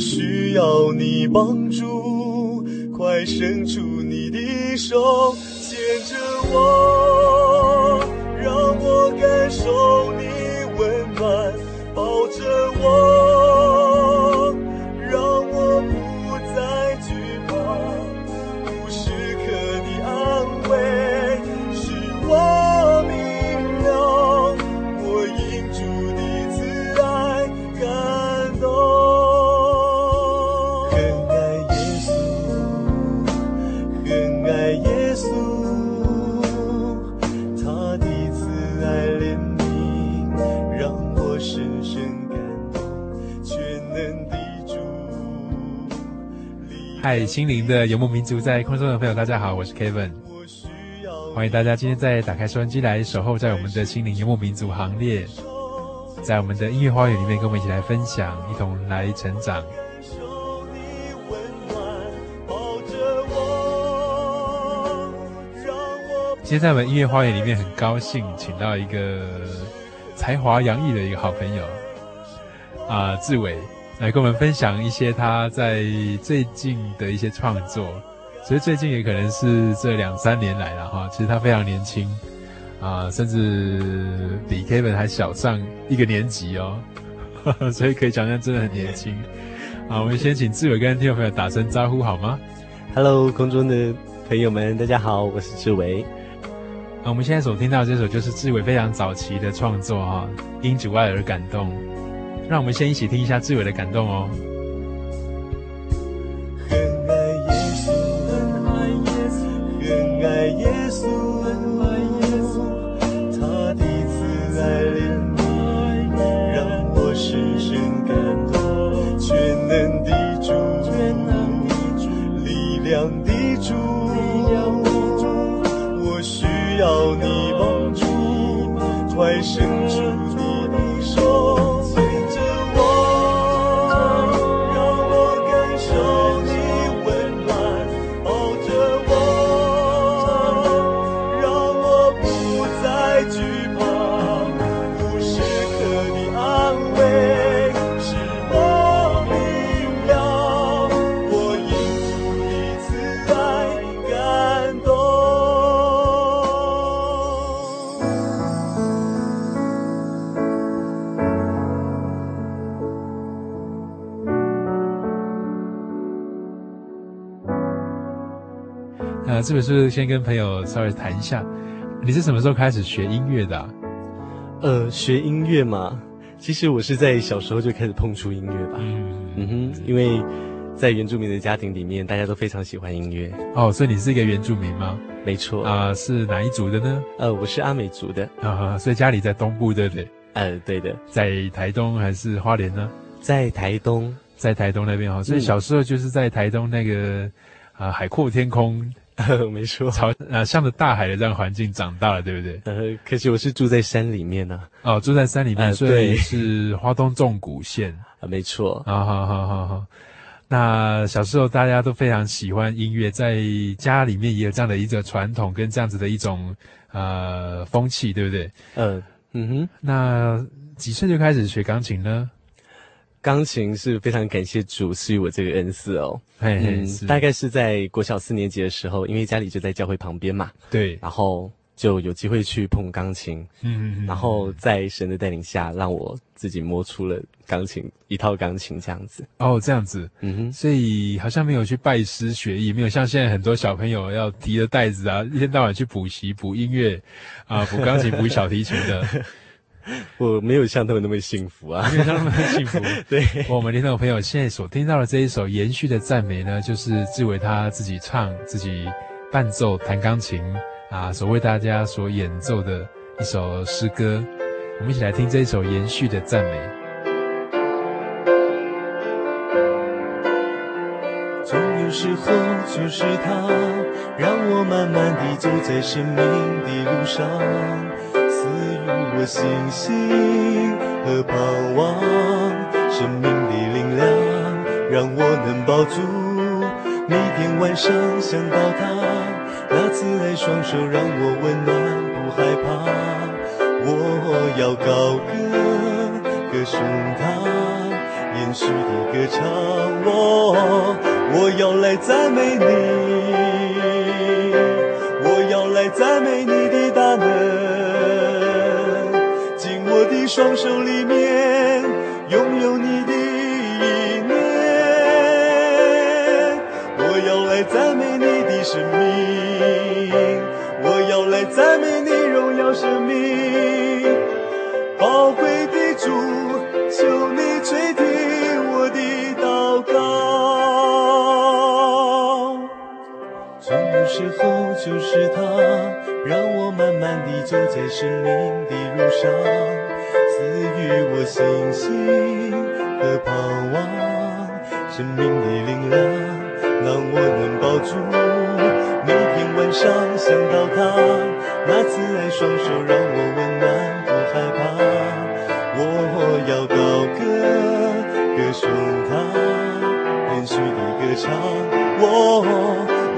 需要你帮助快伸出你的手牵着我让我感受心灵的游牧民族，在空中的朋友，大家好，我是 Kevin，欢迎大家今天再打开收音机来守候在我们的心灵游牧民族行列，在我们的音乐花园里面，跟我们一起来分享，一同来成长。今天在我们音乐花园里面，很高兴请到一个才华洋溢的一个好朋友啊，志伟。来跟我们分享一些他在最近的一些创作，其实最近也可能是这两三年来了哈。其实他非常年轻啊，甚至比 Kevin 还小上一个年级哦，呵呵，所以可以讲讲真的很年轻。啊，我们先请志伟跟听众朋友打声招呼好吗？Hello，空中的朋友们，大家好，我是志伟。啊，我们现在所听到的这首就是志伟非常早期的创作哈，因主爱而感动。让我们先一起听一下志伟的感动哦。是不是先跟朋友稍微谈一下，你是什么时候开始学音乐的啊？呃，学音乐嘛，其实我是在小时候就开始碰触音乐吧。嗯嗯哼，因为在原住民的家庭里面，大家都非常喜欢音乐。哦，所以你是一个原住民吗？没错。啊、呃，是哪一族的呢？呃，我是阿美族的。啊，所以家里在东部，对不对？呃，对的。在台东还是花莲呢？在台东，在台东那边哈。所以小时候就是在台东那个啊、呃、海阔天空。呃，没错，朝啊，向着大海的这样环境长大了，对不对？呃，可惜我是住在山里面呢、啊。哦，住在山里面，呃、所以是花东纵谷县啊，没错。啊，好好好好。那小时候大家都非常喜欢音乐，在家里面也有这样的一个传统跟这样子的一种呃风气，对不对？呃，嗯哼。那几岁就开始学钢琴呢？钢琴是非常感谢主赐予我这个恩赐哦，嘿嘿嗯，大概是在国小四年级的时候，因为家里就在教会旁边嘛，对，然后就有机会去碰钢琴，嗯，嗯，嗯，然后在神的带领下，让我自己摸出了钢琴一套钢琴这样子。哦，这样子，嗯哼，所以好像没有去拜师学艺，没有像现在很多小朋友要提着袋子啊，一天到晚去补习补音乐啊，补钢琴补小提琴的。我没有像他们那么幸福啊，没有像他们那么幸福。对，我们听众朋友现在所听到的这一首延续的赞美呢，就是志伟他自己唱、自己伴奏、弹钢琴啊，所为大家所演奏的一首诗歌。我们一起来听这一首延续的赞美。总有时候就是他，让我慢慢地走在生命的路上。我信心和盼望，生命的力量让我能抱住。每天晚上想到他，那慈爱双手让我温暖不害怕。我要高歌歌颂他，延续的歌唱。我我要来赞美你，我要来赞美你双手里面拥有你的意念，我要来赞美你的生命，我要来赞美你荣耀生命。宝贵的主，求你垂听我的祷告。从有时候就是他，让我慢慢地走在生命的路上。予我信心和盼望，生命的力量让我能抱住。每天晚上想到他，那慈爱双手让我温暖不害怕。我要高歌歌颂他，延续的歌唱。我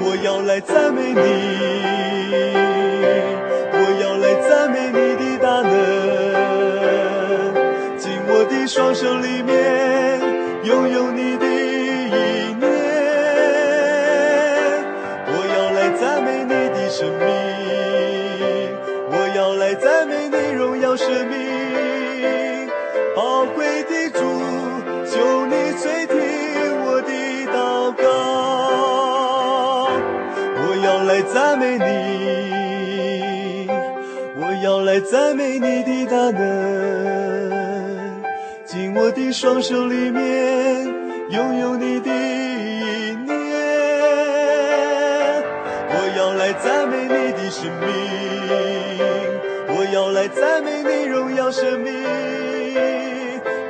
我要来赞美你，双手里面拥有你的意念，我要来赞美你的生命，我要来赞美你荣耀生命。宝贵的主，求你垂听我的祷告，我要来赞美你，我要来赞美你的大能。你双手里面拥有你的意念，我要来赞美你的生命，我要来赞美你荣耀生命。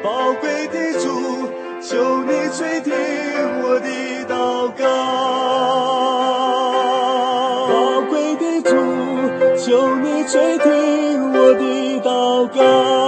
宝贵的主，求你垂听我的祷告。宝贵的主，求你垂听我的祷告。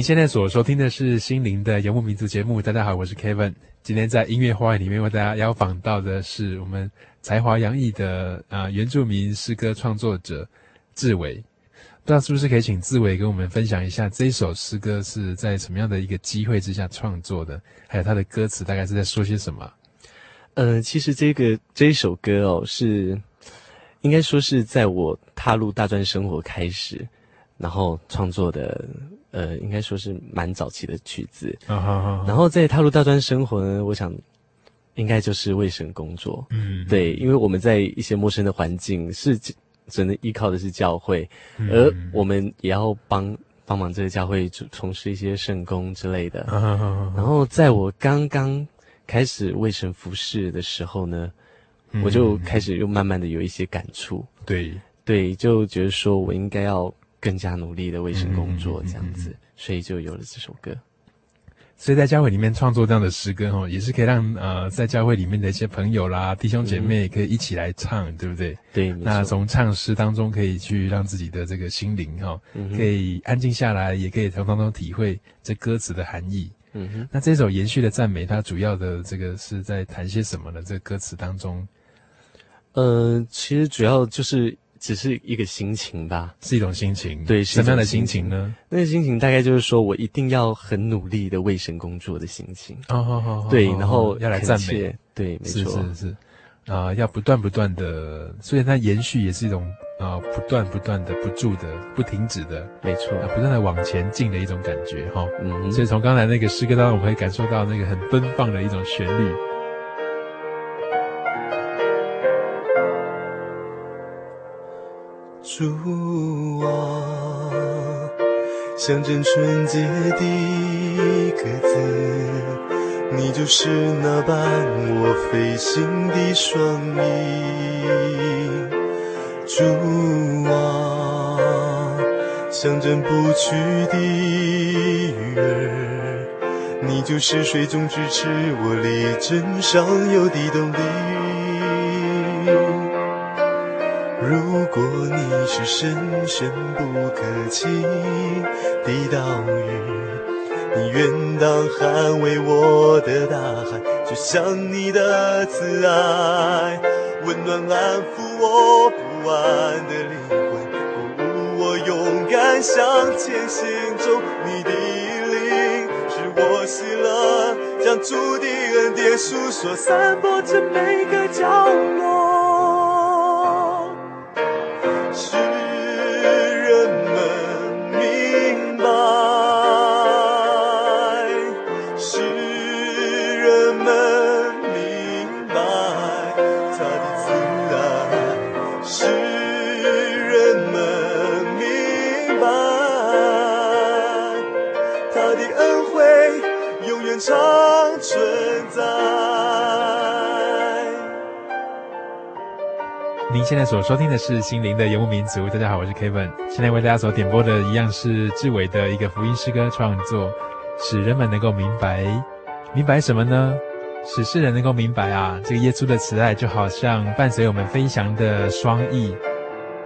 你现在所收听的是心灵的游牧民族节目。大家好，我是 Kevin。今天在音乐花园里面为大家邀访到的是我们才华洋溢的啊、原住民诗歌创作者志伟。不知道是不是可以请志伟跟我们分享一下这一首诗歌是在什么样的一个机会之下创作的，还有它的歌词大概是在说些什么？呃，其实这个这一首歌哦，是应该说是在我踏入大专生活开始，然后创作的。呃，应该说是蛮早期的曲子，uh. 然后在踏入大专生活呢，我想应该就是为神工作，嗯、uh 对，因为我们在一些陌生的环境，是只能依靠的是教会，嗯、而我们也要帮帮忙这个教会从事一些圣工之类的。嗯、然后在我刚刚开始为神服侍的时候呢，嗯、我就开始又慢慢的有一些感触。对对，就觉得说我应该要更加努力的为神工作，这样子，嗯、所以就有了这首歌。所以在教会里面创作这样的诗歌哈，也是可以让呃在教会里面的一些朋友啦、弟兄姐妹可以一起来唱，嗯、对不对？对。那从唱诗当中可以去让自己的这个心灵哈，嗯、可以安静下来，也可以从当中体会这歌词的含义。嗯哼。那这首延续的赞美，它主要的这个是在谈些什么呢？这个歌词当中，呃，其实主要就是。只是一个心情吧，是一种心情。对，什么样的心情呢？那个心情大概就是说我一定要很努力的为神工作的心情。哦，好好好。对，然后要来赞美。对，没错。是是是。啊、呃，要不断不断的，所以它延续也是一种啊、呃，不断不断的、不住的、不停止的，没错。啊，不断的往前进的一种感觉，哈。嗯。所以从刚才那个诗歌当中，我们可以感受到那个很奔放的一种旋律。主啊，象征纯洁的鸽子，你就是那伴我飞行的双翼。主啊，象征不屈的鱼儿，你就是水中支持我力争上游的动力。果你是深深不可及的岛屿，你愿当捍卫我的大海，就像你的慈爱，温暖安抚我不安的灵魂，鼓舞我勇敢向前行中。你的灵使我喜乐，将主的恩典述说，散播至每个角落。现在所收听的是《心灵的游牧民族》。大家好，我是 Kevin。现在为大家所点播的一样是志伟的一个福音诗歌创作，使人们能够明白，明白什么呢？使世人能够明白啊，这个耶稣的慈爱就好像伴随我们飞翔的双翼，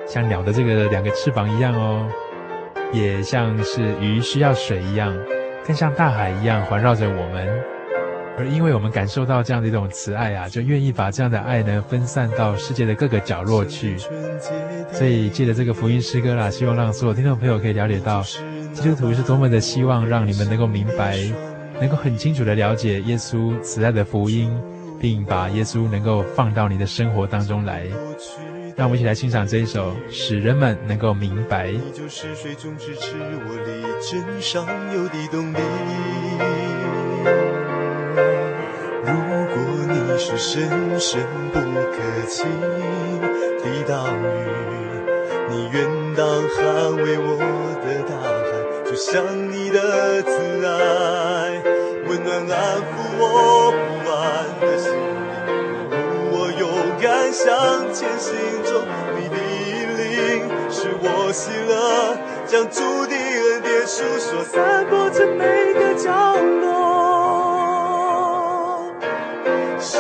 像鸟的这个两个翅膀一样哦，也像是鱼需要水一样，更像大海一样环绕着我们。而因为我们感受到这样的一种慈爱啊，就愿意把这样的爱呢分散到世界的各个角落去。所以借着这个福音诗歌啦，希望让所有听众朋友可以了解到，基督徒是多么的希望让你们能够明白，能够很清楚的了解耶稣慈爱的福音，并把耶稣能够放到你的生活当中来。让我们一起来欣赏这一首，使人们能够明白。你就是水中支持我力争上游的动力。是深深不可及的岛屿，你愿当捍卫我的大海，就像你的慈爱，温暖安抚我不安的心灵，我勇敢向前行中。你的引领使我喜乐，将主的恩典述说，散播在每个角落。是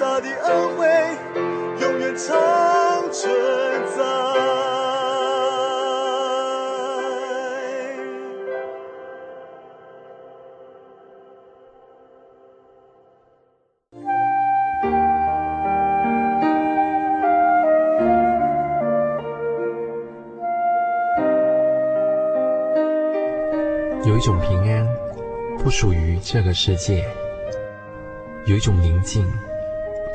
大的恩惠永远长存在。有一种平安，不属于这个世界；有一种宁静，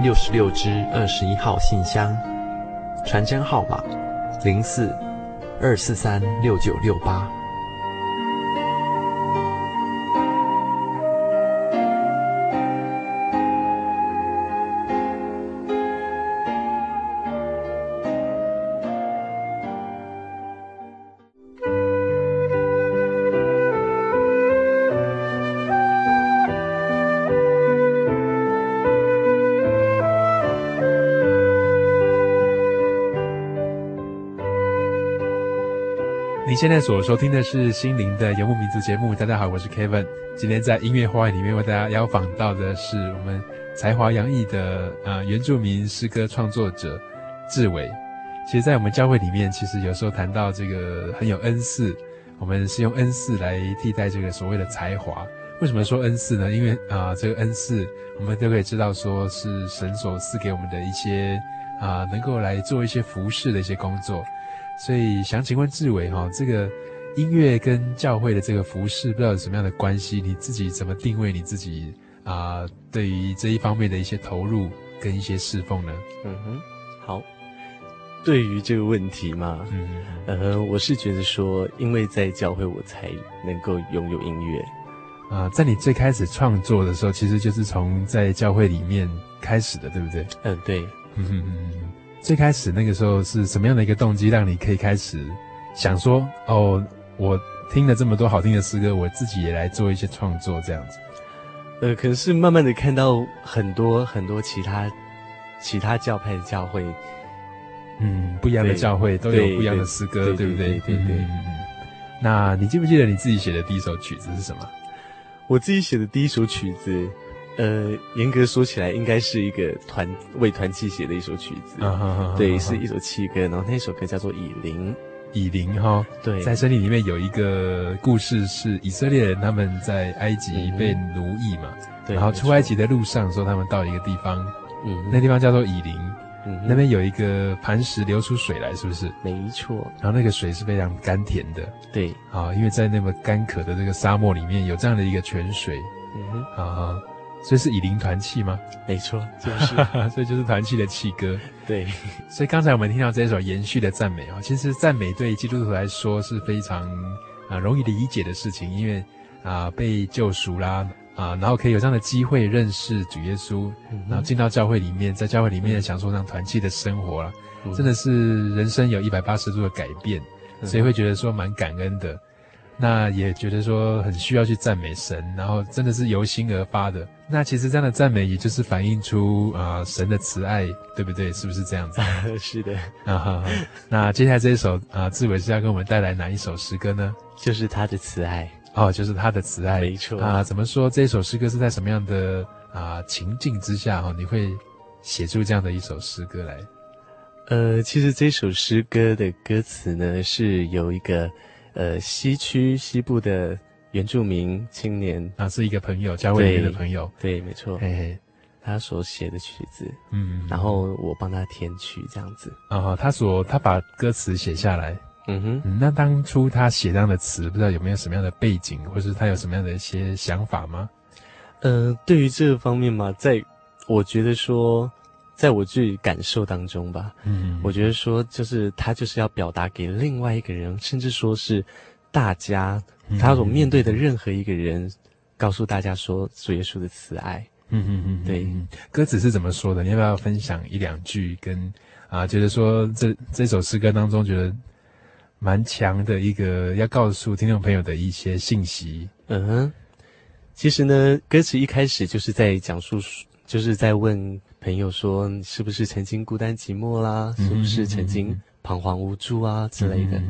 六十六支二十一号信箱，传真号码零四二四三六九六八。现在所收听的是心灵的游牧民族节目。大家好，我是 Kevin。今天在音乐花园里面为大家邀访到的是我们才华洋溢的啊、原住民诗歌创作者志伟。其实，在我们教会里面，其实有时候谈到这个很有恩赐，我们是用恩赐来替代这个所谓的才华。为什么说恩赐呢？因为啊、呃，这个恩赐我们都可以知道，说是神所赐给我们的一些啊、能够来做一些服侍的一些工作。所以想请问志伟哈，这个音乐跟教会的这个服饰，不知道有什么样的关系？你自己怎么定位你自己啊、呃？对于这一方面的一些投入跟一些侍奉呢？嗯哼，好。对于这个问题嘛，嗯哼，呃，我是觉得说，因为在教会，我才能够拥有音乐啊、呃。在你最开始创作的时候，其实就是从在教会里面开始的，对不对？嗯，对。嗯哼嗯哼。最开始那个时候是什么样的一个动机，让你可以开始想说，哦，我听了这么多好听的诗歌，我自己也来做一些创作这样子。呃，可能是慢慢的看到很多很多其他其他教派的教会，嗯，不一样的教会都有不一样的诗歌，对不对？对对，对，对，对。嗯，那你记不记得你自己写的第一首曲子是什么？我自己写的第一首曲子。呃，严格说起来，应该是一个团为团契写的一首曲子，对，是一首契歌。然后那首歌叫做《以琳》，以琳哈，对，在圣经里面有一个故事，是以色列人他们在埃及被奴役嘛，嗯、对，然后出埃及的路上说他们到一个地方，嗯，那地方叫做以琳，嗯，那边有一个磐石流出水来，是不是？没错。然后那个水是非常甘甜的，对，啊，因为在那么干渴的这个沙漠里面有这样的一个泉水，嗯哼，啊。所以是以灵团契吗？没错，就是，所以就是团契的契歌。对，所以刚才我们听到这首延续的赞美啊，其实赞美对基督徒来说是非常啊容易理解的事情，因为啊被救赎啦啊，然后可以有这样的机会认识主耶稣，然后进到教会里面，在教会里面享受这样团契的生活了，真的是人生有一百八十度的改变，所以会觉得说蛮感恩的。那也觉得说很需要去赞美神，然后真的是由心而发的。那其实这样的赞美，也就是反映出啊、呃、神的慈爱，对不对？是不是这样子？是的。啊哈哈。那接下来这一首啊，志伟是要给我们带来哪一首诗歌呢？就是他的慈爱。哦，就是他的慈爱。没错。啊，怎么说这首诗歌是在什么样的啊情境之下哈、啊，你会写出这样的一首诗歌来？呃，其实这首诗歌的歌词呢，是有一个。呃，西区西部的原住民青年。啊，是一个朋友，教会里面的朋友，对，对没错，嘿嘿，他所写的曲子，嗯，然后我帮他填曲，这样子。啊，他所他把歌词写下来，嗯哼。嗯，那当初他写这样的词，不知道有没有什么样的背景，或是他有什么样的一些想法吗？呃，对于这个方面嘛，在我觉得说。在我自己感受当中吧，嗯，我觉得说就是他就是要表达给另外一个人，甚至说是大家他所面对的任何一个人，告诉大家说主耶稣的慈爱，嗯嗯嗯，对，歌词是怎么说的？你要不要分享一两句跟？跟啊，觉得说这这首诗歌当中，觉得蛮强的一个要告诉听众朋友的一些信息。嗯哼，其实呢，歌词一开始就是在讲述，就是在问朋友说，是不是曾经孤单寂寞啦？是不是曾经彷徨无助啊之类的？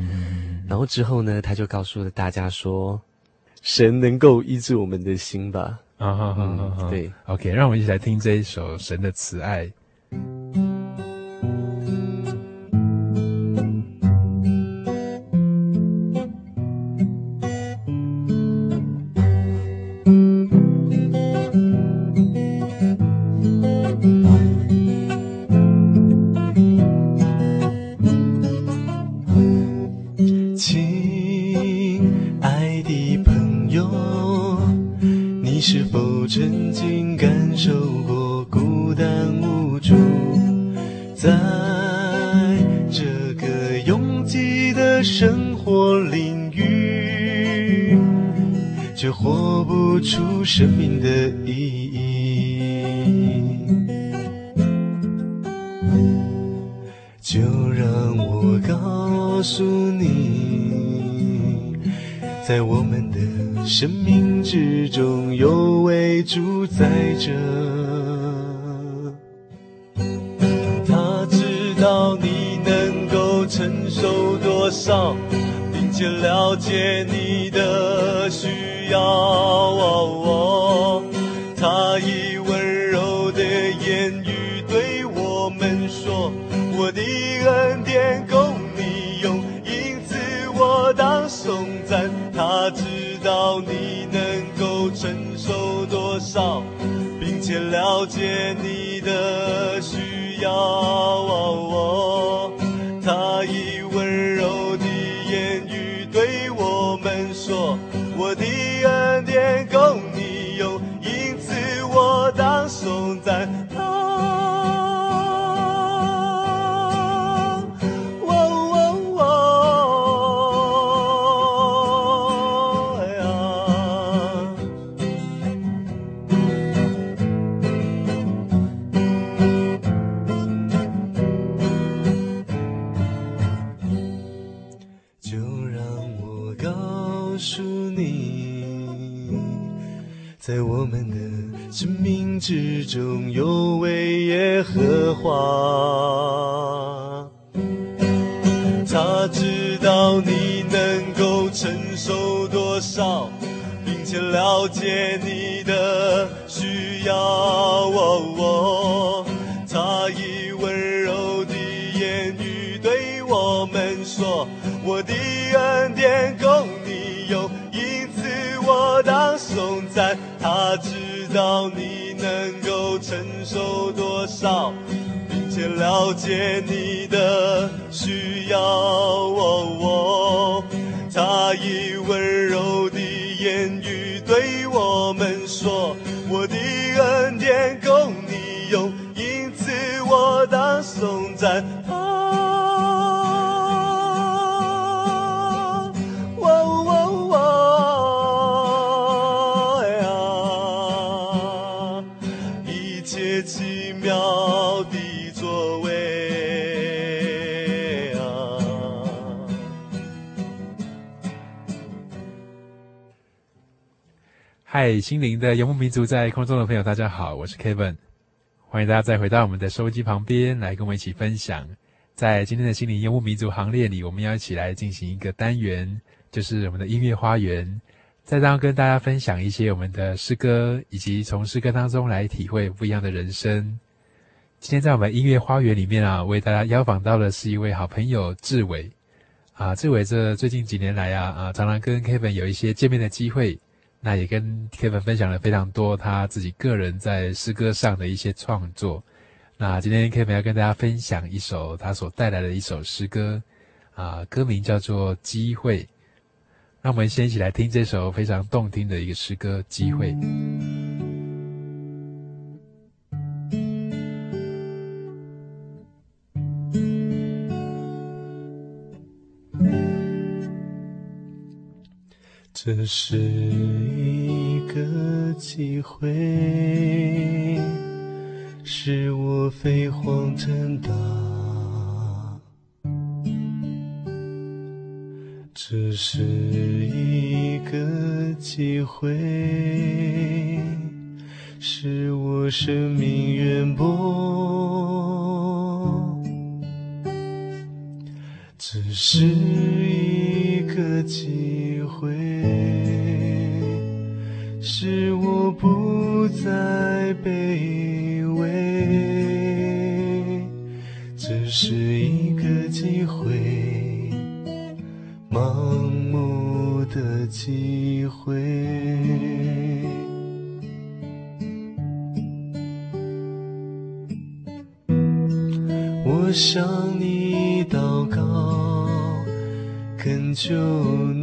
然后之后呢，他就告诉了大家说，神能够医治我们的心吧。啊哈哈哈，对，OK，让我们一起来听这一首《神的慈爱》。在我们的生命之中有位耶和华，他知道你能够承受多少，并且了解你少，并且了解你的需要。哦哦，他以温柔的言语对我们说：“我的恩典够你用，因此我当颂赞。”心灵的游牧民族，在空中的朋友，大家好，我是 Kevin，欢迎大家再回到我们的收音机旁边来跟我们一起分享。在今天的心灵游牧民族行列里，我们要一起来进行一个单元，就是我们的音乐花园，在当跟大家分享一些我们的诗歌，以及从诗歌当中来体会不一样的人生。今天在我们音乐花园里面啊，为大家邀访到的是一位好朋友志伟啊，志伟这最近几年来啊啊，常常跟 Kevin 有一些见面的机会。那也跟 Kevin 分享了非常多他自己个人在诗歌上的一些创作。那今天 Kevin 要跟大家分享一首他所带来的一首诗歌，啊，歌名叫做《机会》。那我们先一起来听这首非常动听的一个诗歌《机会》。这是一个机会，使我飞黄腾达。这是一个机会，使我生命远播。是一个机会。使我不再卑微，只是一个机会，盲目的机会。我想你求你。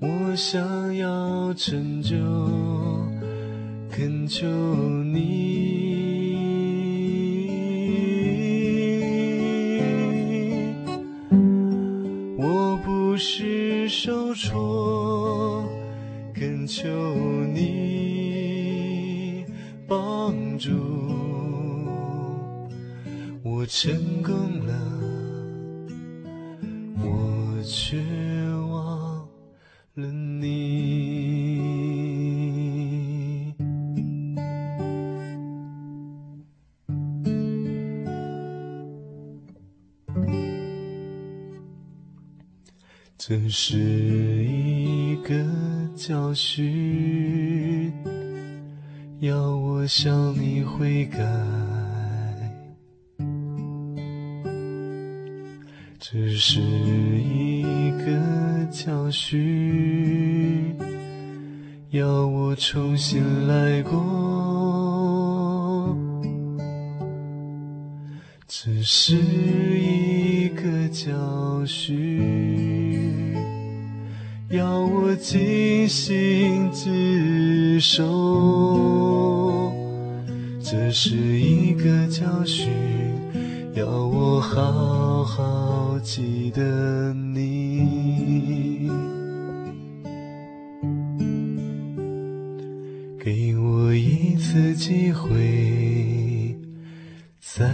我想要成就，恳求你。我不是受挫，恳求你帮助。我成功了，我却忘。了你，这是一个教训，要我向你悔改。这是一个教训，要我重新来过。这是一个教训，要我尽心职守。这是一个教训。要我好好记得你，给我一次机会，再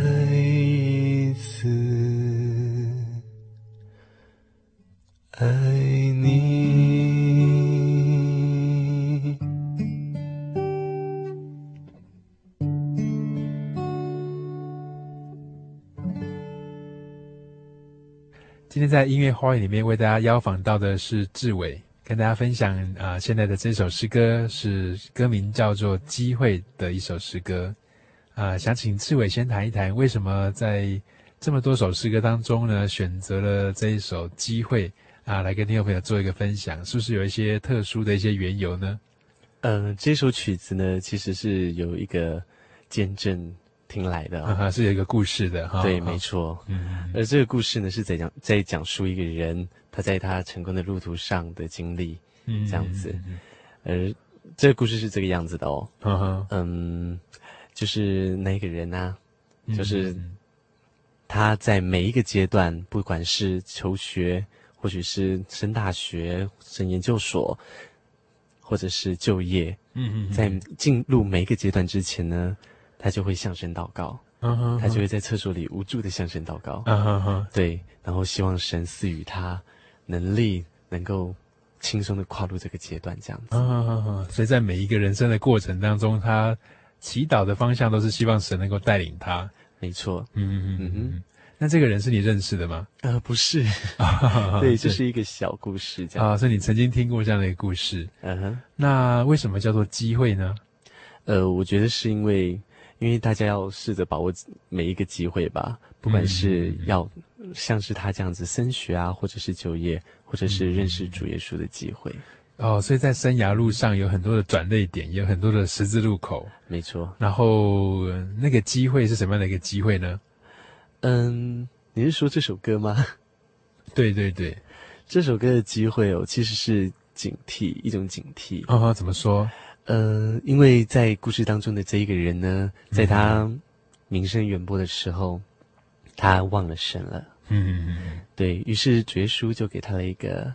在音乐花园里面为大家邀访到的是志伟，跟大家分享啊、现在的这首诗歌是歌名叫做《机会》的一首诗歌啊、想请志伟先谈一谈，为什么在这么多首诗歌当中呢，选择了这一首《机会》啊，来跟听众朋友做一个分享，是不是有一些特殊的一些缘由呢？呃，这首曲子呢，其实是有一个见证。听来的啊，是有一个故事的哈。对，没错。嗯，而这个故事呢，是在讲在讲述一个人他在他成功的路途上的经历，嗯，这样子。而这个故事是这个样子的哦。嗯嗯，就是那个人呢，就是他在每一个阶段，不管是求学，或许是升大学、升研究所，或者是就业，嗯嗯，在进入每一个阶段之前呢。他就会向神祷告，uh. 他就会在厕所里无助的向神祷告，uh. 对，然后希望神赐予他能力，能够轻松的跨入这个阶段，这样子。Uh. 所以在每一个人生的过程当中，他祈祷的方向都是希望神能够带领他。没错，嗯嗯嗯嗯。那这个人是你认识的吗？呃，不是，对，这是一个小故事，这样啊，所以你曾经听过这样的一个故事。嗯哼、uh，huh. 那为什么叫做机会呢？呃，我觉得是因为。因为大家要试着把握每一个机会吧，不管是要像是他这样子升学啊，或者是就业，或者是认识主耶稣的机会。哦，所以在生涯路上有很多的转捩点，也有很多的十字路口。没错。然后那个机会是什么样的一个机会呢？嗯，你是说这首歌吗？对对对，这首歌的机会哦，其实是警惕，一种警惕。哦，怎么说？呃，因为在故事当中的这一个人呢，在他名声远播的时候，他忘了神了。嗯嗯嗯，对，于是绝叔就给他了一个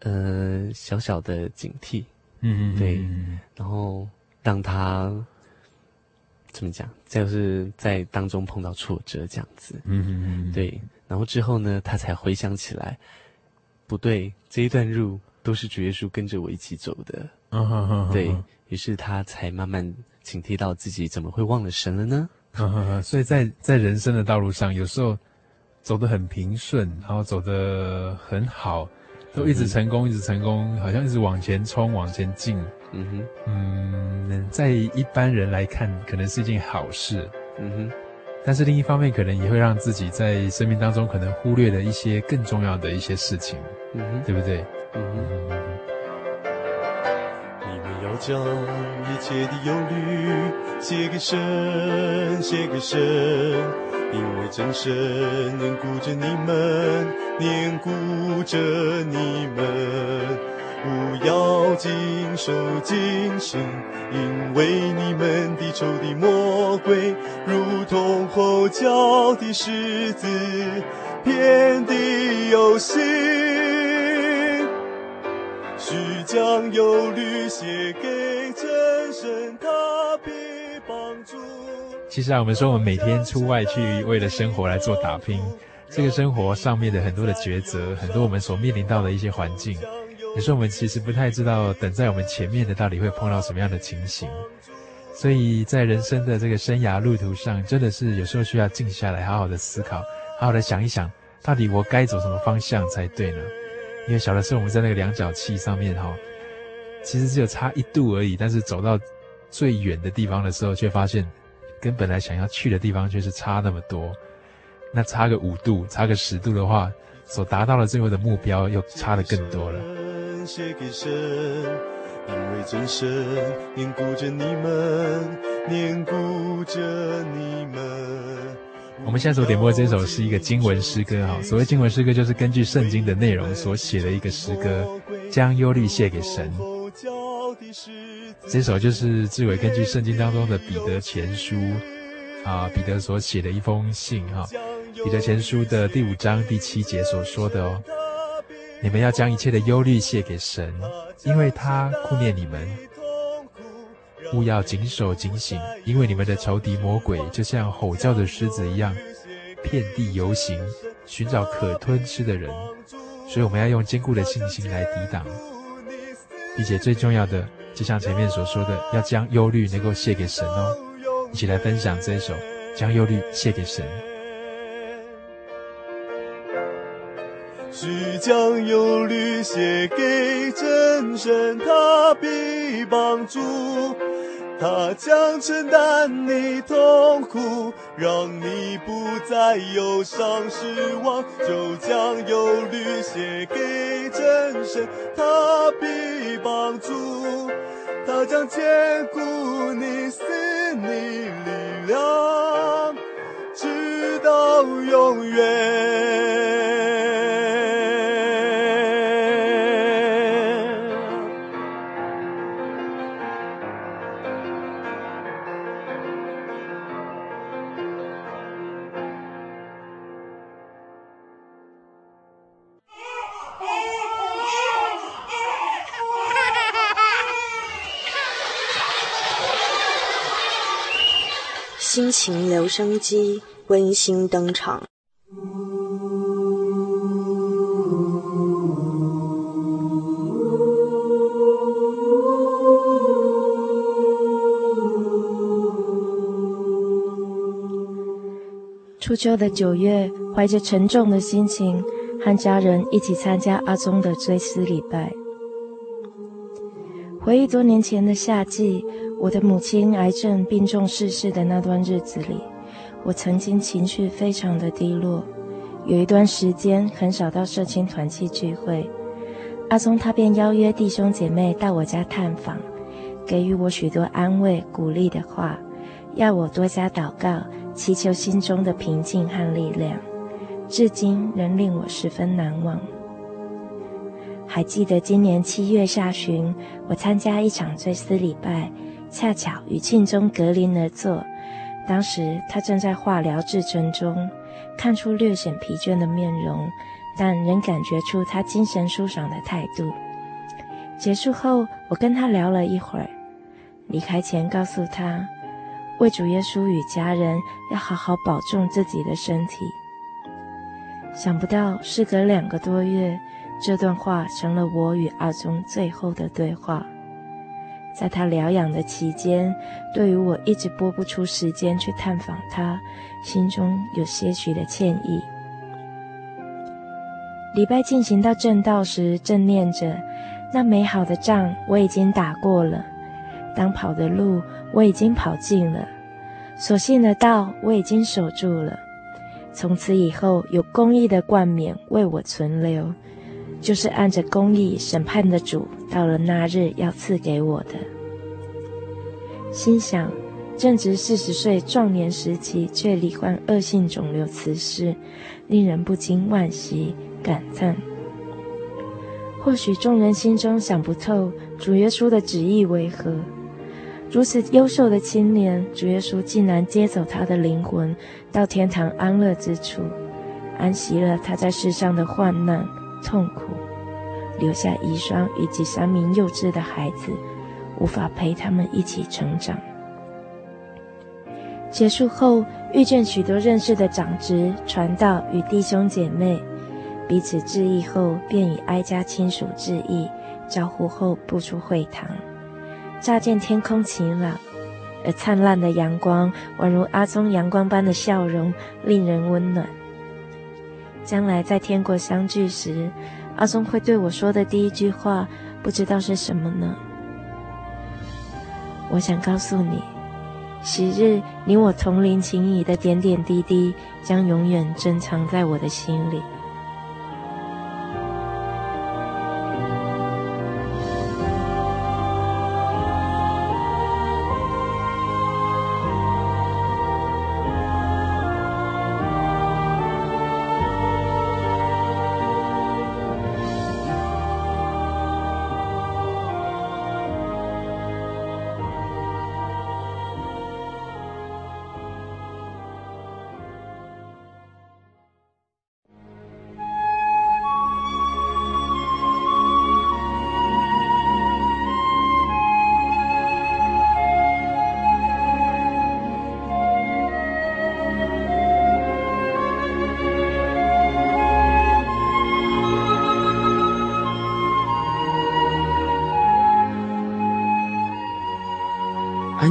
呃小小的警惕。嗯嗯，对，然后让他怎么讲，就是在当中碰到挫折这样子。嗯嗯嗯，对，然后之后呢，他才回想起来，不对，这一段路都是主耶稣跟着我一起走的。嗯哼哼，对，于是他才慢慢警惕到自己怎么会忘了神了呢？嗯哼哼，所以在在人生的道路上，有时候走得很平顺，然后走得很好。都一直成功，一直成功，好像一直往前冲，往前进。嗯哼，嗯，在一般人来看，可能是一件好事。嗯哼，但是另一方面，可能也会让自己在生命当中可能忽略了一些更重要的一些事情。嗯哼，对不对？你们要将一切的忧虑写给神，写给神。因为真神念顾着你们，念顾着你们，不要谨守警醒，因为你们的仇敌魔鬼，如同吼叫的狮子，遍地游行，须将忧虑写给真神，他必帮助。其实啊，我们说我们每天出外去为了生活来做打拼，这个生活上面的很多的抉择，很多我们所面临到的一些环境，有时候我们其实不太知道等在我们前面的到底会碰到什么样的情形。所以在人生的这个生涯路途上，真的是有时候需要静下来，好好的思考，好好的想一想，到底我该走什么方向才对呢？因为小的时候我们在那个量角器上面哈，其实只有差一度而已，但是走到最远的地方的时候，却发现。跟本来想要去的地方却是差那么多，那差个五度，差个十度的话，所达到的最后的目标又差得更多了。因为真神念顾着你们，念顾着你们。我们现在所点播的这首是一个经文诗歌哈，所谓经文诗歌就是根据圣经的内容所写的一个诗歌，将忧虑卸给神。这首就是志伟根据圣经当中的彼得前书啊，彼得所写的一封信哈，彼得前书的第五章第七节所说的哦，你们要将一切的忧虑卸给神，因为他顾念你们，勿要谨守警醒，因为你们的仇敌魔鬼就像吼叫的狮子一样，遍地游行，寻找可吞吃的人，所以我们要用坚固的信心来抵挡，并且最重要的。就像前面所说的，要将忧虑能够卸给神哦，一起来分享这一首《将忧虑卸给神》。须将忧虑写给真神，他必帮助。他将承担你痛苦，让你不再忧伤失望，就将忧虑写给真神，他必帮助，他将坚固你赐你力量，直到永远。心情留声机温馨登场。初秋的九月，怀着沉重的心情，和家人一起参加阿宗的追思礼拜。回忆多年前的夏季。我的母亲癌症病重逝世的那段日子里，我曾经情绪非常的低落，有一段时间很少到社青团契聚会。阿松他便邀约弟兄姐妹到我家探访，给予我许多安慰鼓励的话，要我多加祷告，祈求心中的平静和力量，至今仍令我十分难忘。还记得今年七月下旬，我参加一场追思礼拜。恰巧与庆宗隔邻而坐，当时他正在化疗治疗中，看出略显疲倦的面容，但仍感觉出他精神舒爽的态度。结束后，我跟他聊了一会儿，离开前告诉他，为主耶稣与家人要好好保重自己的身体。想不到事隔两个多月，这段话成了我与阿宗最后的对话。在他疗养的期间，对于我一直拨不出时间去探访他，心中有些许的歉意。礼拜进行到正道时，正念着，那美好的仗我已经打过了，当跑的路我已经跑尽了，所信的道我已经守住了。从此以后，有公义的冠冕为我存留。就是按着公义审判的主，到了那日要赐给我的。心想，正值四十岁壮年时期，却罹患恶性肿瘤辞世，令人不禁惋惜感叹。或许众人心中想不透主耶稣的旨意为何，如此优秀的青年，主耶稣竟然接走他的灵魂，到天堂安乐之处，安息了他在世上的患难。痛苦，留下遗孀以及三名幼稚的孩子，无法陪他们一起成长。结束后，遇见许多认识的长执、传道与弟兄姐妹，彼此致意后，便与哀家亲属致意，招呼后步出会堂。乍见天空晴朗，而灿烂的阳光宛如阿宗阳光般的笑容，令人温暖。将来在天国相聚时，阿松会对我说的第一句话，不知道是什么呢？我想告诉你，昔日你我同龄情谊的点点滴滴，将永远珍藏在我的心里。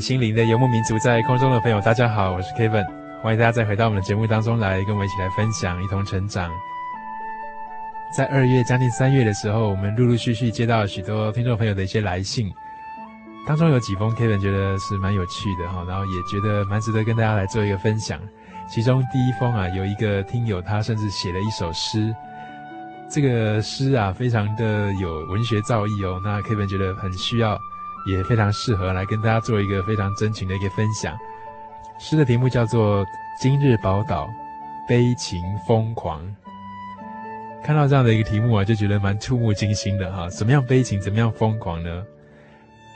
心灵的游牧民族，在空中的朋友，大家好，我是 Kevin，欢迎大家再回到我们的节目当中来，跟我们一起来分享，一同成长。在二月将近三月的时候，我们陆陆续续接到许多听众朋友的一些来信，当中有几封 Kevin 觉得是蛮有趣的哈，然后也觉得蛮值得跟大家来做一个分享。其中第一封啊，有一个听友他甚至写了一首诗，这个诗啊非常的有文学造诣哦，那 Kevin 觉得很需要。也非常适合来跟大家做一个非常真情的一个分享。诗的题目叫做《今日宝岛，悲情疯狂》。看到这样的一个题目啊，就觉得蛮触目惊心的哈。怎么样悲情，怎么样疯狂呢？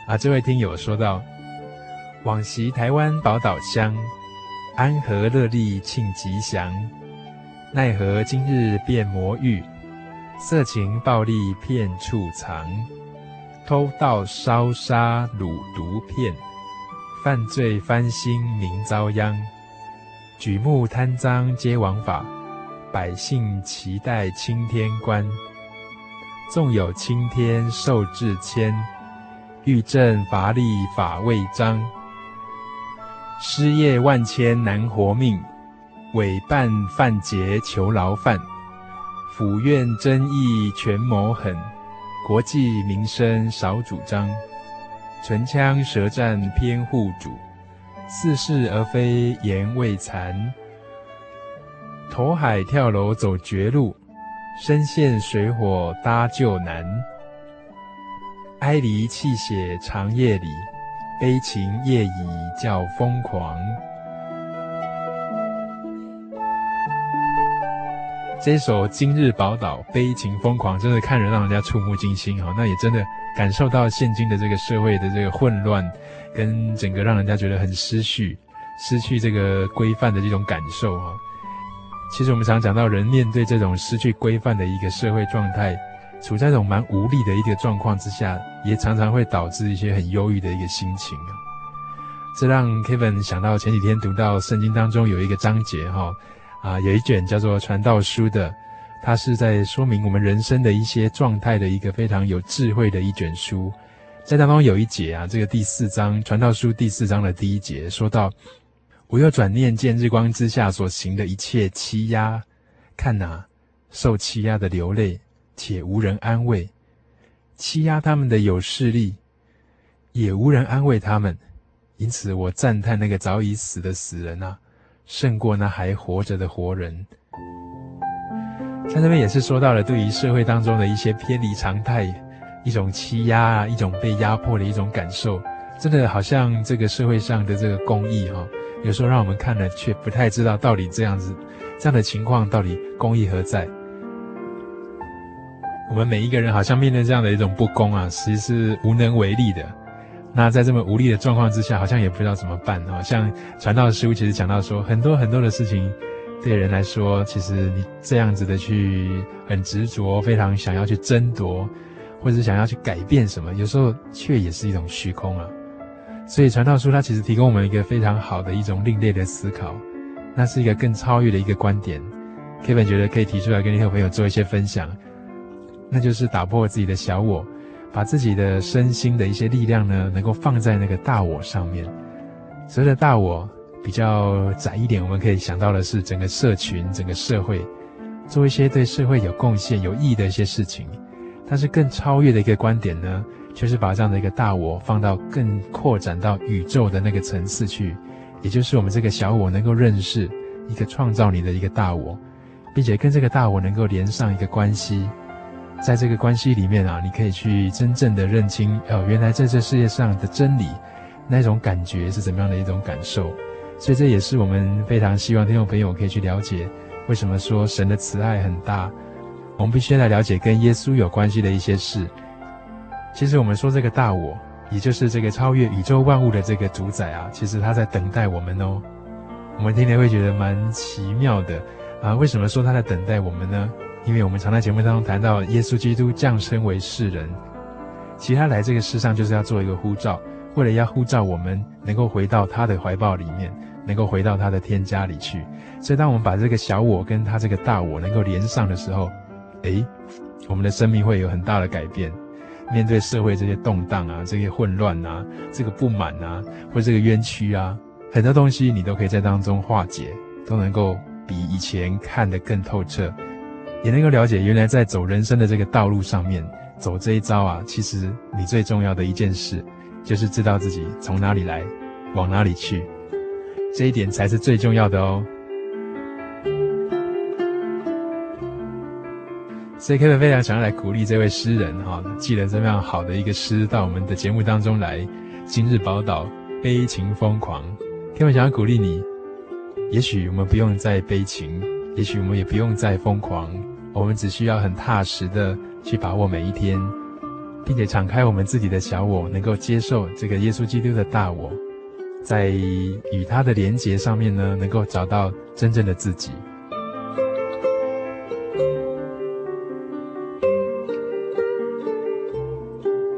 啊，这位听友说道：往昔台湾宝岛乡，安和乐利庆吉祥，奈何今日变魔域，色情暴力遍处藏，偷盗烧杀掳毒骗，犯罪翻新民遭殃，举目贪赃皆枉法。百姓期待青天观，纵有青天受制迁，欲正乏力法未彰。失业万千难活命，委办犯劫求牢犯。府院争议权谋狠，国计民生少主张。唇枪舌战偏护主，似是而非言未惭。投海跳楼走绝路，身陷水火搭救难。哀离泣血长夜里，悲情夜已叫疯狂。这首《今日宝岛悲情疯狂》真的看人让人家触目惊心哈，那也真的感受到现今的这个社会的这个混乱，跟整个让人家觉得很失序、失去这个规范的这种感受哈。其实我们常常讲到，人面对这种失去规范的一个社会状态，处在一种蛮无力的一个状况之下，也常常会导致一些很忧郁的一个心情啊。这让 Kevin 想到前几天读到圣经当中有一个章节哈，啊，有一卷叫做《传道书》的，它是在说明我们人生的一些状态的一个非常有智慧的一卷书。在当中有一节啊，这个第四章《传道书》第四章的第一节说到。我又转念见日光之下所行的一切欺压，看哪、啊，受欺压的流泪，且无人安慰；欺压他们的有势力，也无人安慰他们。因此，我赞叹那个早已死的死人啊，胜过那还活着的活人。在这边也是说到了对于社会当中的一些偏离常态，一种欺压啊，一种被压迫的一种感受，真的好像这个社会上的这个公益哈、哦。有时候让我们看了却不太知道到底这样子，这样的情况到底公益何在？我们每一个人好像面对这样的一种不公啊，其实是无能为力的。那在这么无力的状况之下，好像也不知道怎么办啊。像传道书其实讲到说，很多很多的事情，对人来说，其实你这样子的去很执着，非常想要去争夺，或者是想要去改变什么，有时候却也是一种虚空啊。所以传道书它其实提供我们一个非常好的一种另类的思考，那是一个更超越的一个观点。Kevin 觉得可以提出来跟你的朋友做一些分享，那就是打破自己的小我，把自己的身心的一些力量呢，能够放在那个大我上面。所谓的大我比较窄一点，我们可以想到的是整个社群、整个社会，做一些对社会有贡献、有意义的一些事情。但是更超越的一个观点呢，就是把这样的一个大我放到更扩展到宇宙的那个层次去，也就是我们这个小我能够认识一个创造你的一个大我，并且跟这个大我能够连上一个关系，在这个关系里面啊，你可以去真正的认清哦，原来在这世界上的真理，那种感觉是怎么样的一种感受。所以这也是我们非常希望听众朋友可以去了解，为什么说神的慈爱很大，我们必须来了解跟耶稣有关系的一些事。其实我们说这个大我，也就是这个超越宇宙万物的这个主宰啊，其实他在等待我们哦。我们听天会觉得蛮奇妙的啊。为什么说他在等待我们呢？因为我们常在节目当中谈到耶稣基督降生为世人，其实他来这个世上就是要做一个呼召，为了要呼召我们能够回到他的怀抱里面，能够回到他的天家里去。所以当我们把这个小我跟他这个大我能够连上的时候，诶，我们的生命会有很大的改变。面对社会这些动荡啊，这些混乱啊，这个不满啊，或这个冤屈啊，很多东西你都可以在当中化解，都能够比以前看得更透彻，也能够了解原来在走人生的这个道路上面走这一遭啊，其实你最重要的一件事，就是知道自己从哪里来，往哪里去，这一点才是最重要的哦。所以 k e v 非常想要来鼓励这位诗人哈，寄了这么样好的一个诗到我们的节目当中来。今日宝岛悲情疯狂，Kevin 想要鼓励你，也许我们不用再悲情，也许我们也不用再疯狂，我们只需要很踏实的去把握每一天，并且敞开我们自己的小我，能够接受这个耶稣基督的大我，在与他的连结上面呢，能够找到真正的自己。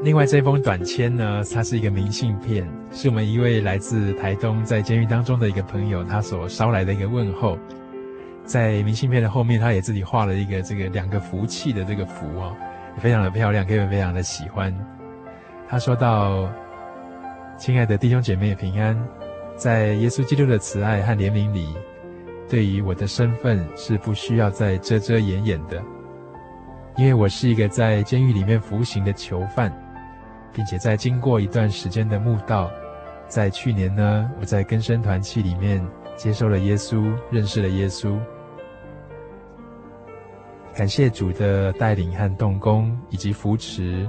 另外，这封短签呢，它是一个明信片，是我们一位来自台东在监狱当中的一个朋友，他所捎来的一个问候。在明信片的后面，他也自己画了一个这个两个福气的这个福哦，非常的漂亮给人非常的喜欢。他说到：“亲爱的弟兄姐妹平安，在耶稣基督的慈爱和怜悯里，对于我的身份是不需要再遮遮掩掩的，因为我是一个在监狱里面服刑的囚犯。”并且在经过一段时间的慕道，在去年呢，我在更生团契里面接受了耶稣，认识了耶稣。感谢主的带领和动工以及扶持。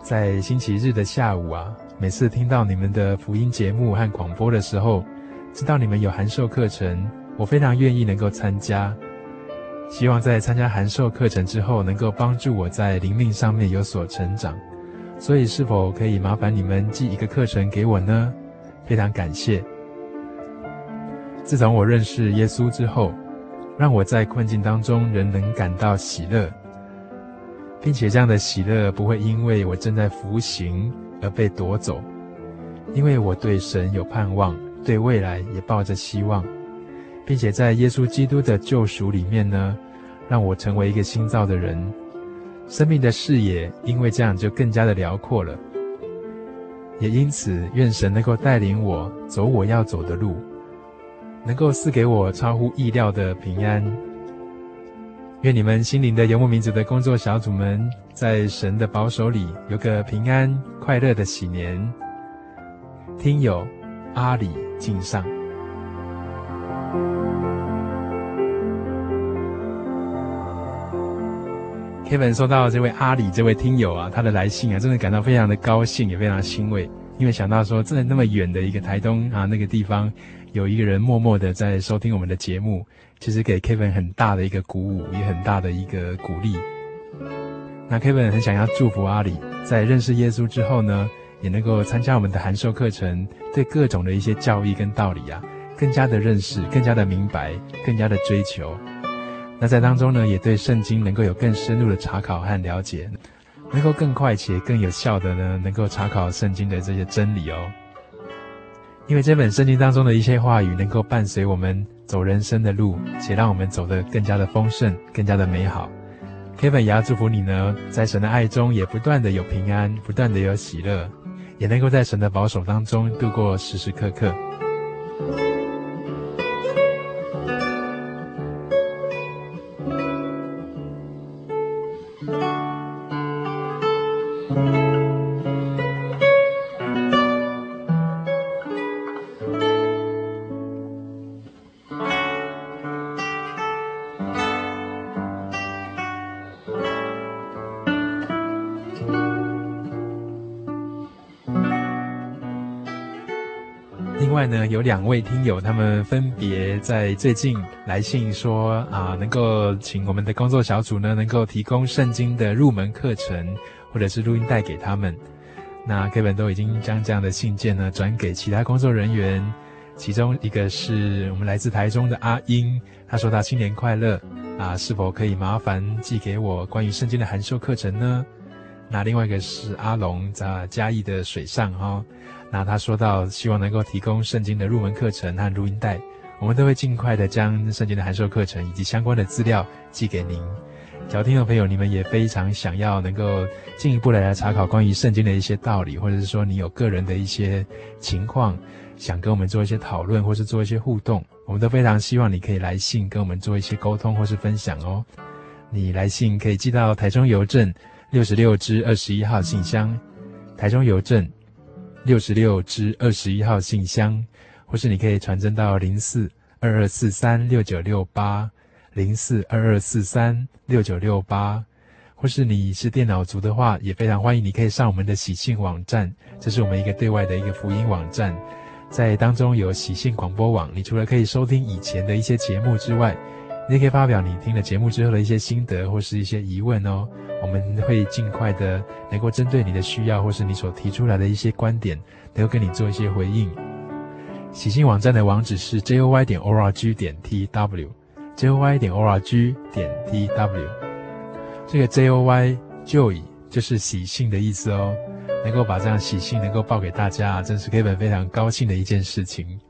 在星期日的下午啊，每次听到你们的福音节目和广播的时候，知道你们有函授课程，我非常愿意能够参加。希望在参加函授课程之后，能够帮助我在灵命上面有所成长。所以，是否可以麻烦你们寄一个课程给我呢？非常感谢。自从我认识耶稣之后，让我在困境当中仍能感到喜乐，并且这样的喜乐不会因为我正在服刑而被夺走，因为我对神有盼望，对未来也抱着希望，并且在耶稣基督的救赎里面呢，让我成为一个新造的人。生命的视野，因为这样就更加的辽阔了。也因此，愿神能够带领我走我要走的路，能够赐给我超乎意料的平安。愿你们心灵的游牧民族的工作小组们，在神的保守里有个平安快乐的喜年。听友阿里敬上。Kevin 收到这位阿里这位听友啊，他的来信啊，真的感到非常的高兴，也非常欣慰，因为想到说，在那么远的一个台东啊，那个地方有一个人默默的在收听我们的节目，其实给 Kevin 很大的一个鼓舞，也很大的一个鼓励。那 Kevin 很想要祝福阿里，在认识耶稣之后呢，也能够参加我们的函授课程，对各种的一些教义跟道理啊，更加的认识，更加的明白，更加的追求。那在当中呢，也对圣经能够有更深入的查考和了解，能够更快且更有效的呢，能够查考圣经的这些真理哦。因为这本圣经当中的一些话语，能够伴随我们走人生的路，且让我们走得更加的丰盛，更加的美好。Kevin 也要祝福你呢，在神的爱中也不断的有平安，不断的有喜乐，也能够在神的保守当中度过时时刻刻。有两位听友，他们分别在最近来信说啊，能够请我们的工作小组呢，能够提供圣经的入门课程，或者是录音带给他们。那 Kevin 都已经将这样的信件呢转给其他工作人员，其中一个是我们来自台中的阿英，他说他新年快乐啊，是否可以麻烦寄给我关于圣经的函授课程呢？那另外一个是阿龙在嘉义的水上哈、那他说到，希望能够提供圣经的入门课程和录音带，我们都会尽快的将圣经的函授课程以及相关的资料寄给您。小听众朋友，你们也非常想要能够进一步的来查考关于圣经的一些道理，或者是说你有个人的一些情况，想跟我们做一些讨论，或是做一些互动，我们都非常希望你可以来信跟我们做一些沟通或是分享哦。你来信可以寄到台中邮政六十六支二十一号信箱，台中邮政。六十六至二十一号信箱，或是你可以传真到零四二二四三六九六八零四二二四三六九六八，或是你是电脑族的话，也非常欢迎你可以上我们的喜信网站，这是我们一个对外的一个福音网站，在当中有喜信广播网，你除了可以收听以前的一些节目之外，你也可以发表你听了节目之后的一些心得或是一些疑问哦，我们会尽快的能够针对你的需要或是你所提出来的一些观点，能够跟你做一些回应。喜信网站的网址是 j o y 点 o r g 点 t w，j o y 点 o r g 点 t w。这个 j o y joy 就是喜信的意思哦，能够把这样喜信能够报给大家，真是 Kevin 非常高兴的一件事情。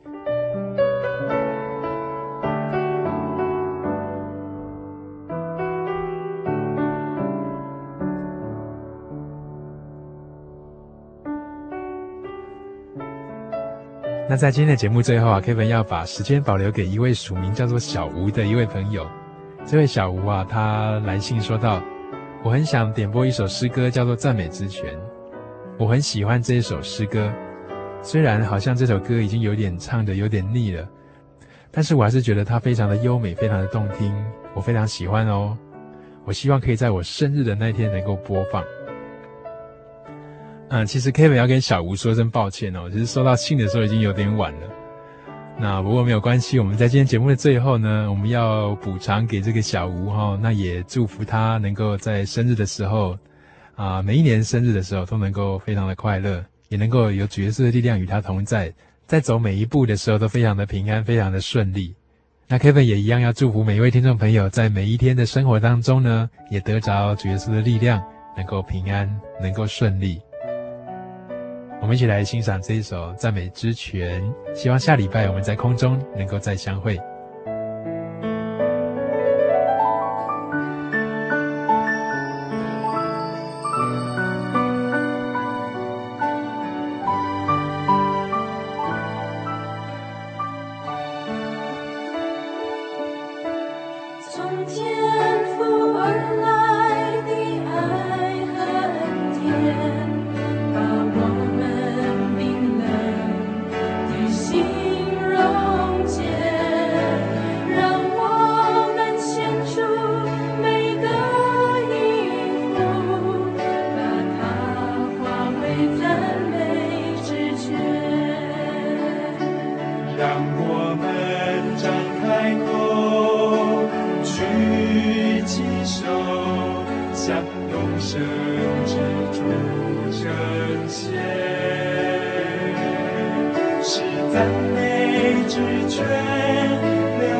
那在今天的节目最后啊，Kevin 要把时间保留给一位署名叫做小吴的一位朋友。这位小吴啊，他来信说道：“我很想点播一首诗歌，叫做《赞美之泉》。我很喜欢这一首诗歌，虽然好像这首歌已经有点唱的有点腻了，但是我还是觉得它非常的优美，非常的动听，我非常喜欢哦。我希望可以在我生日的那天能够播放。”嗯，其实 Kevin 要跟小吴说声抱歉哦，其实收到信的时候已经有点晚了。那不过没有关系，我们在今天节目的最后呢，我们要补偿给这个小吴哈、哦，那也祝福他能够在生日的时候，啊，每一年生日的时候都能够非常的快乐，也能够有主耶稣的力量与他同在，在走每一步的时候都非常的平安，非常的顺利。那 Kevin 也一样要祝福每一位听众朋友，在每一天的生活当中呢，也得着主耶稣的力量，能够平安，能够顺利。我们一起来欣赏这一首赞美之泉，希望下礼拜我们在空中能够再相会。strength.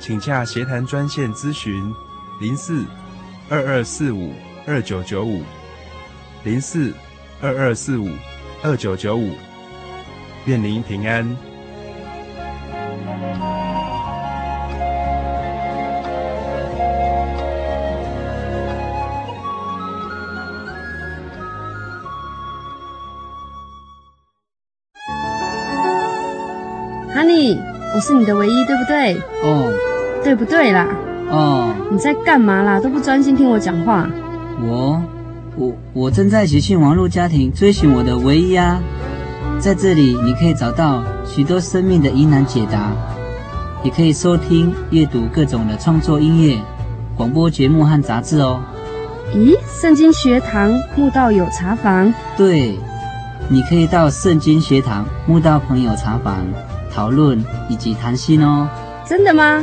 请洽协谈专线咨询零四二二四五。二九九五零四二二四五二九九五，愿您平安。Honey，，我是你的唯一，对不对？哦，对不对啦？哦，你在干嘛啦？都不专心听我讲话。我，我，我正在喜讯网络家庭追寻我的唯一啊！在这里，你可以找到许多生命的疑难解答，也可以收听、阅读各种的创作音乐、广播节目和杂志哦。咦，圣经学堂慕道友茶房？对，你可以到圣经学堂慕道朋友茶房讨论以及谈心哦。真的吗？